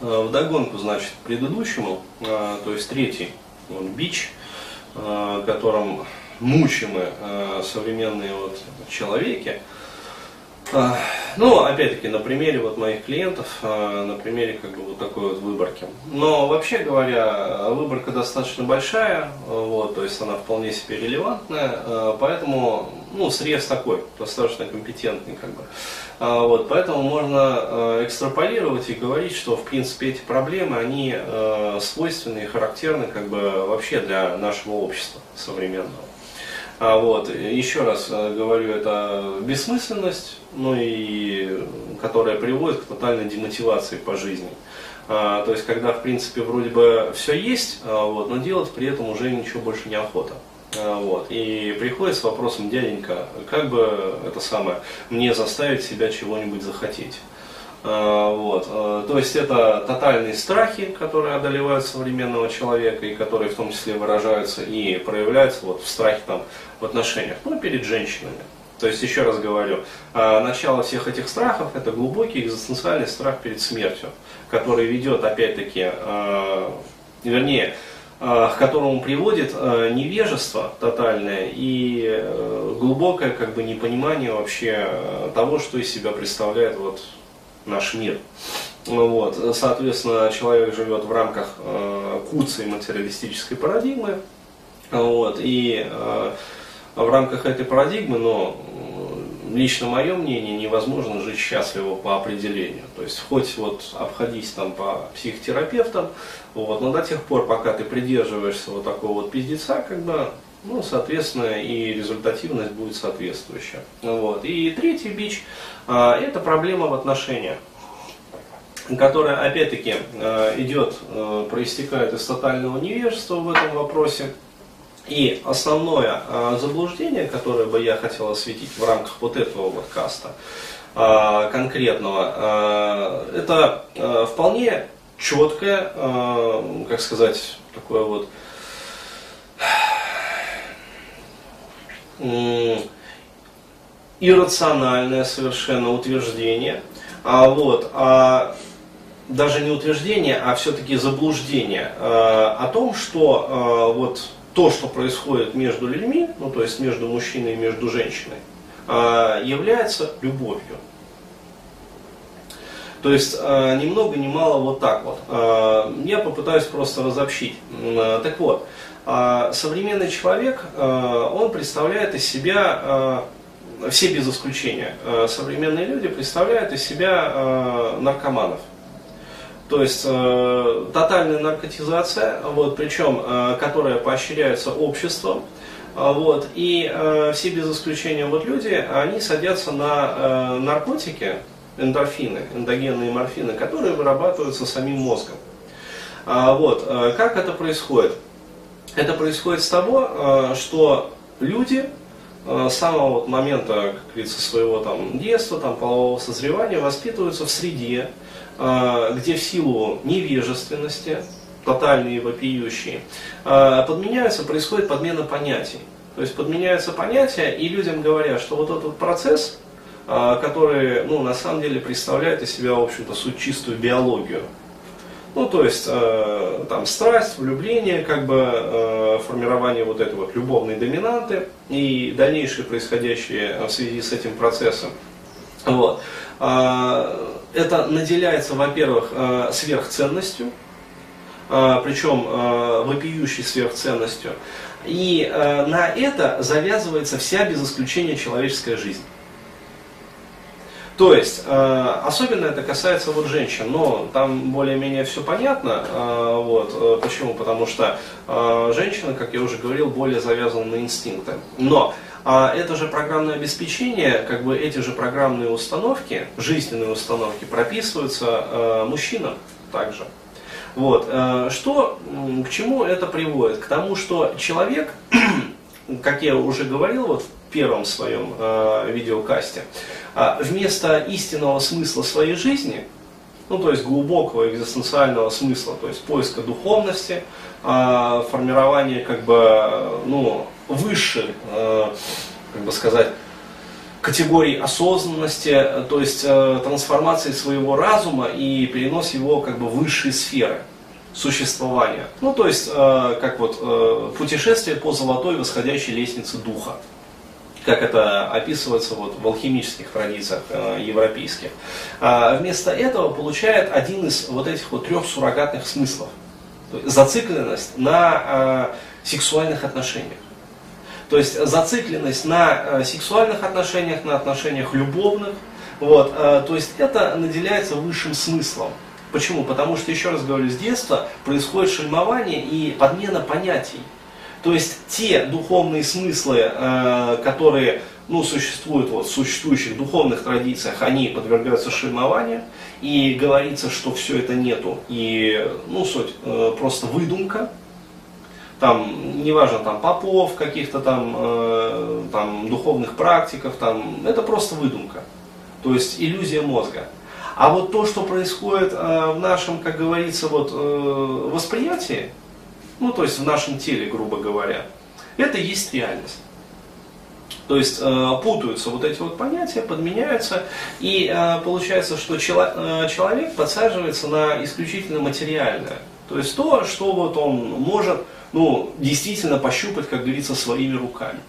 Э, вдогонку, значит, предыдущему, э, то есть третий он, бич, э, которым мучимы современные вот человеки, ну, опять-таки, на примере вот моих клиентов, а, на примере как бы вот такой вот выборки. Но вообще говоря, выборка достаточно большая, вот, то есть она вполне себе релевантная, а, поэтому, ну, срез такой, достаточно компетентный как бы. Вот, поэтому можно экстраполировать и говорить, что в принципе эти проблемы, они свойственны и характерны как бы вообще для нашего общества современного. А вот, еще раз э, говорю, это бессмысленность, ну и которая приводит к тотальной демотивации по жизни. А, то есть, когда, в принципе, вроде бы все есть, а, вот, но делать при этом уже ничего больше не охота. А, вот. И приходит с вопросом, дяденька, как бы это самое, мне заставить себя чего-нибудь захотеть. А, вот. А, то есть это тотальные страхи, которые одолевают современного человека и которые в том числе выражаются и проявляются вот в страхе там, в отношениях, ну, перед женщинами. То есть, еще раз говорю, а, начало всех этих страхов – это глубокий экзистенциальный страх перед смертью, который ведет, опять-таки, вернее, к которому приводит невежество тотальное и э, глубокое как бы непонимание вообще того, что из себя представляет вот наш мир. Вот. Соответственно, человек живет в рамках э, куцы материалистической парадигмы. Вот. И э, в рамках этой парадигмы, но лично мое мнение, невозможно жить счастливо по определению. То есть хоть вот обходись там по психотерапевтам, вот, но до тех пор, пока ты придерживаешься вот такого вот пиздеца, как бы, ну, соответственно, и результативность будет соответствующая. Вот. И третий бич а, – это проблема в отношениях которая опять-таки а, идет, а, проистекает из тотального невежества в этом вопросе. И основное заблуждение, которое бы я хотел осветить в рамках вот этого вот каста конкретного, это вполне четкое, как сказать, такое вот иррациональное совершенно утверждение, а вот, а даже не утверждение, а все-таки заблуждение а, о том, что а, вот то, что происходит между людьми, ну то есть между мужчиной и между женщиной, а, является любовью. То есть а, ни много ни мало вот так вот. А, я попытаюсь просто разобщить. А, так вот, современный человек, а, он представляет из себя, а, все без исключения, современные люди представляют из себя наркоманов. То есть тотальная наркотизация, вот, причем которая поощряется обществом, вот, и все без исключения вот люди, они садятся на наркотики, эндорфины, эндогенные морфины, которые вырабатываются самим мозгом. Вот, как это происходит? Это происходит с того, э, что люди э, с самого вот момента, как говорится, своего там детства, там, полового созревания воспитываются в среде, э, где в силу невежественности, тотальные вопиющие, подменяются, происходит подмена понятий. То есть подменяются понятия, и людям говорят, что вот этот процесс, который ну, на самом деле представляет из себя, в общем-то, суть чистую биологию, ну, то есть, э, там, страсть, влюбление, как бы, э, формирование вот этой вот любовной доминанты и дальнейшие происходящие в связи с этим процессом. Вот. Э, это наделяется, во-первых, э, сверхценностью, э, причем э, вопиющей сверхценностью. И э, на это завязывается вся, без исключения, человеческая жизнь. То есть, э, особенно это касается вот женщин, но там более-менее все понятно. Э, вот, э, почему? Потому что э, женщина, как я уже говорил, более завязана на инстинкты. Но а это же программное обеспечение, как бы эти же программные установки, жизненные установки прописываются э, мужчинам также. Вот. Э, что, к чему это приводит? К тому, что человек, как я уже говорил вот первом своем э, видеокасте, а вместо истинного смысла своей жизни, ну то есть глубокого экзистенциального смысла, то есть поиска духовности, а, формирования как бы ну, выше, а, как бы сказать, категории осознанности, то есть трансформации своего разума и перенос его как бы в высшие сферы существования. Ну, то есть, как вот путешествие по золотой восходящей лестнице духа как это описывается вот в алхимических традициях э, европейских. А вместо этого получает один из вот этих вот трех суррогатных смыслов. Зацикленность на э, сексуальных отношениях. То есть зацикленность на э, сексуальных отношениях, на отношениях любовных. Вот, э, то есть это наделяется высшим смыслом. Почему? Потому что, еще раз говорю, с детства происходит шельмование и подмена понятий. То есть те духовные смыслы, э, которые ну, существуют вот, в существующих духовных традициях, они подвергаются шельмованию, и говорится, что все это нету, и ну, суть э, просто выдумка, там, неважно, там, попов, каких-то там, э, там, духовных практиков, там, это просто выдумка, то есть иллюзия мозга. А вот то, что происходит э, в нашем, как говорится, вот, э, восприятии, ну то есть в нашем теле, грубо говоря, это есть реальность. То есть э, путаются вот эти вот понятия, подменяются, и э, получается, что чело, э, человек подсаживается на исключительно материальное. То есть то, что вот он может ну, действительно пощупать, как говорится, своими руками.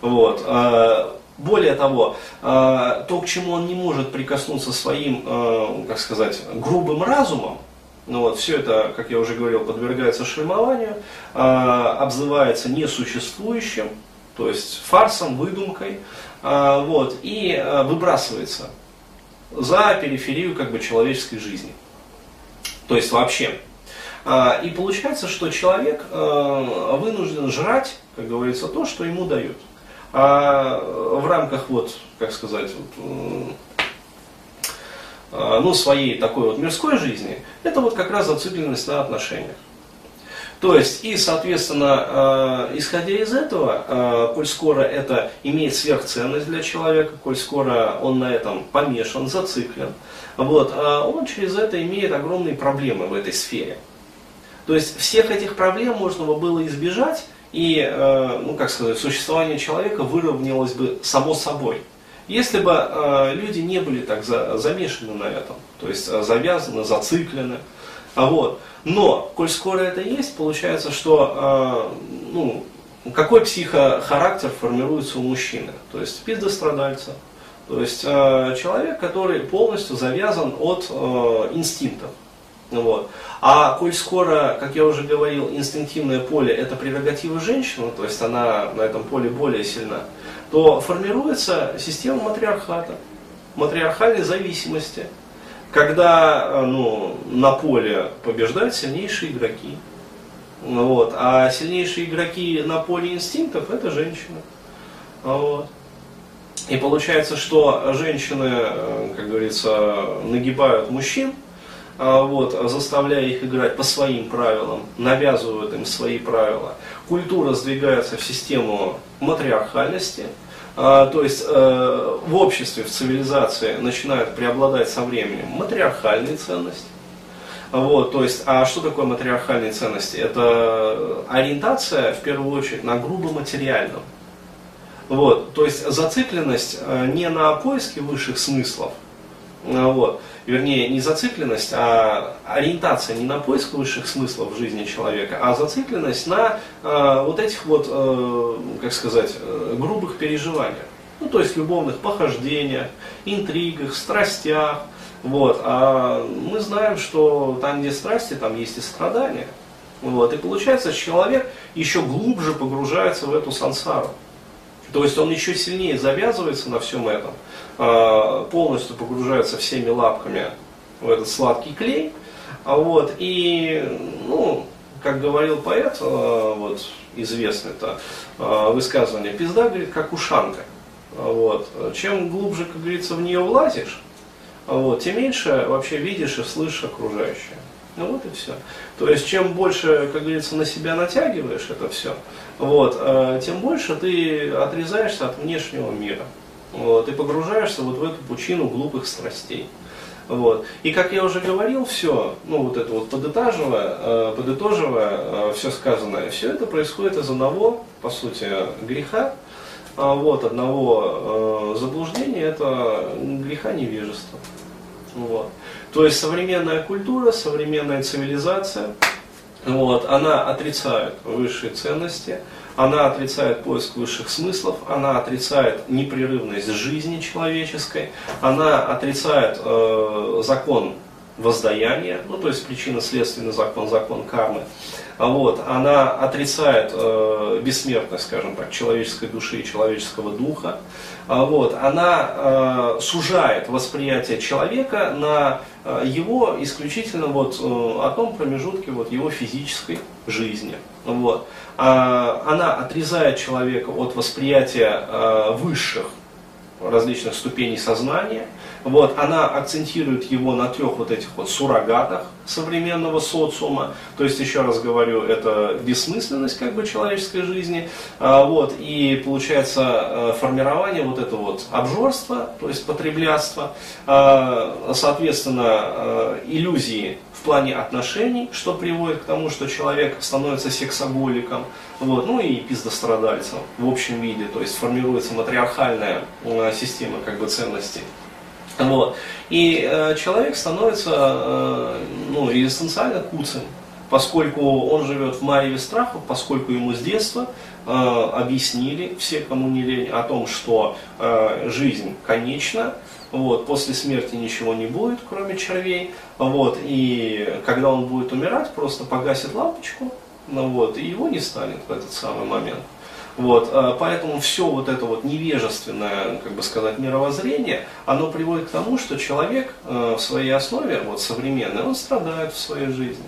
Вот. Э, более того, э, то, к чему он не может прикоснуться своим, э, как сказать, грубым разумом, ну вот, все это, как я уже говорил, подвергается шельмованию, э, обзывается несуществующим, то есть фарсом, выдумкой, э, вот, и э, выбрасывается за периферию как бы, человеческой жизни. То есть вообще. И получается, что человек вынужден жрать, как говорится, то, что ему дают. А в рамках, вот, как сказать, вот, ну, своей такой вот мирской жизни, это вот как раз зацикленность на отношениях. То есть, и, соответственно, э, исходя из этого, э, коль скоро это имеет сверхценность для человека, коль скоро он на этом помешан, зациклен, вот, он через это имеет огромные проблемы в этой сфере. То есть, всех этих проблем можно было избежать, и, ну, как сказать, существование человека выровнялось бы само собой. Если бы э, люди не были так за, замешаны на этом, то есть э, завязаны, зациклены, а вот. Но, коль скоро это есть, получается, что э, ну, какой психохарактер формируется у мужчины? То есть пиздострадальца, то есть э, человек, который полностью завязан от э, инстинктов. Вот. А коль скоро, как я уже говорил, инстинктивное поле это прерогатива женщины, то есть она на этом поле более сильна, то формируется система матриархата, матриархальной зависимости, когда э, ну, на поле побеждают сильнейшие игроки. Вот, а сильнейшие игроки на поле инстинктов это женщины. Вот. И получается, что женщины, э, как говорится, нагибают мужчин, вот, заставляя их играть по своим правилам, навязывают им свои правила. Культура сдвигается в систему матриархальности, а, то есть э, в обществе, в цивилизации начинают преобладать со временем матриархальные ценности. Вот, то есть, а что такое матриархальные ценности? Это ориентация, в первую очередь, на грубо материальном. Вот, то есть зацикленность э, не на поиске высших смыслов, вот, вернее, не зацикленность, а ориентация не на поиск высших смыслов в жизни человека, а зацикленность на э, вот этих вот, э, как сказать, э, грубых переживаниях. Ну, то есть любовных похождениях, интригах, страстях. Вот. А мы знаем, что там, где страсти, там есть и страдания. Вот. И получается, человек еще глубже погружается в эту сансару. То есть он еще сильнее завязывается на всем этом. А, полностью погружается всеми лапками в этот сладкий клей. А вот, и, ну, как говорил поэт, а, вот, известный-то, высказывание, пизда, говорит, как ушанка. Вот. Чем глубже, как говорится, в нее влазишь, вот, тем меньше вообще видишь и слышишь окружающее. Ну вот и все. То есть чем больше, как говорится, на себя натягиваешь это все, вот, тем больше ты отрезаешься от внешнего мира вот, и погружаешься вот в эту пучину глупых страстей. Вот. И как я уже говорил, все, ну вот это вот подытаживая, э, подытоживая э, все сказанное, все это происходит из одного, по сути, греха, а, вот, одного э, заблуждения, это греха невежества. Вот. То есть современная культура, современная цивилизация, вот, она отрицает высшие ценности, она отрицает поиск высших смыслов, она отрицает непрерывность жизни человеческой, она отрицает э, закон воздаяния, ну то есть причинно-следственный закон, закон кармы. Вот, она отрицает э, бессмертность, скажем так, человеческой души и человеческого духа. А, вот, она э, сужает восприятие человека на э, его исключительно вот, э, о том промежутке вот, его физической жизни. Вот. А, она отрезает человека от восприятия э, высших различных ступеней сознания. Вот, она акцентирует его на трех вот этих вот суррогатах современного социума. То есть, еще раз говорю, это бессмысленность как бы человеческой жизни. А, вот, и получается э, формирование вот этого вот обжорства, то есть потреблятства, соответственно, э, иллюзии в плане отношений, что приводит к тому, что человек становится сексоголиком, вот, ну и пиздострадальцем в общем виде, то есть формируется матриархальная э, система как бы ценностей. Вот. И э, человек становится э, ну, экзистенциально куцем, поскольку он живет в мареве страхов, поскольку ему с детства э, объяснили, все, кому не лень, о том, что э, жизнь конечна, вот, после смерти ничего не будет, кроме червей, вот, и когда он будет умирать, просто погасит лампочку, ну, вот, и его не станет в этот самый момент. Вот, э, поэтому все вот это вот невежественное, как бы сказать, мировоззрение, оно приводит к тому, что человек э, в своей основе, вот современный, он страдает в своей жизни.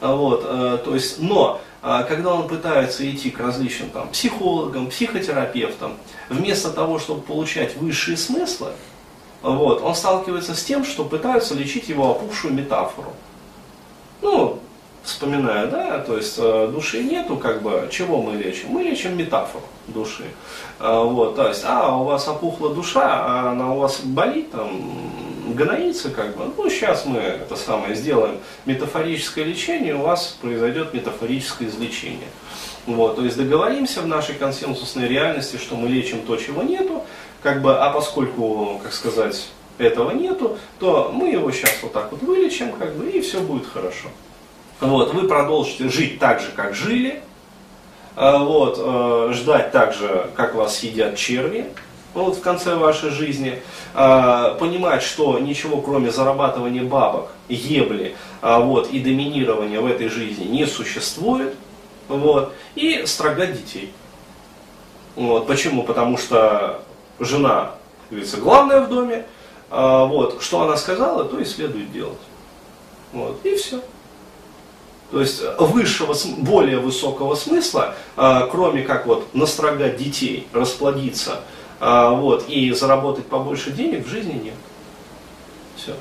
Вот, э, то есть, но когда он пытается идти к различным там, психологам, психотерапевтам, вместо того, чтобы получать высшие смыслы, вот, он сталкивается с тем, что пытаются лечить его опухшую метафору. Ну, вспоминаю, да, то есть э, души нету, как бы, чего мы лечим? Мы лечим метафору души. Э, вот, то есть, а, у вас опухла душа, а она у вас болит, там, гноится, как бы, ну, сейчас мы это самое сделаем метафорическое лечение, у вас произойдет метафорическое излечение. Вот, то есть договоримся в нашей консенсусной реальности, что мы лечим то, чего нету, как бы, а поскольку, как сказать, этого нету, то мы его сейчас вот так вот вылечим, как бы, и все будет хорошо. Вот, вы продолжите жить так же, как жили, а, вот, э, ждать так же, как вас съедят черви, вот в конце вашей жизни, а, понимать, что ничего кроме зарабатывания бабок, ебли вот, и доминирования в этой жизни не существует, вот, и строгать детей. Вот, почему? Потому что жена, как говорится, главная в доме, вот, что она сказала, то и следует делать. Вот, и все. То есть высшего, более высокого смысла, а, кроме как вот настрогать детей, расплодиться а, вот, и заработать побольше денег, в жизни нет. Все.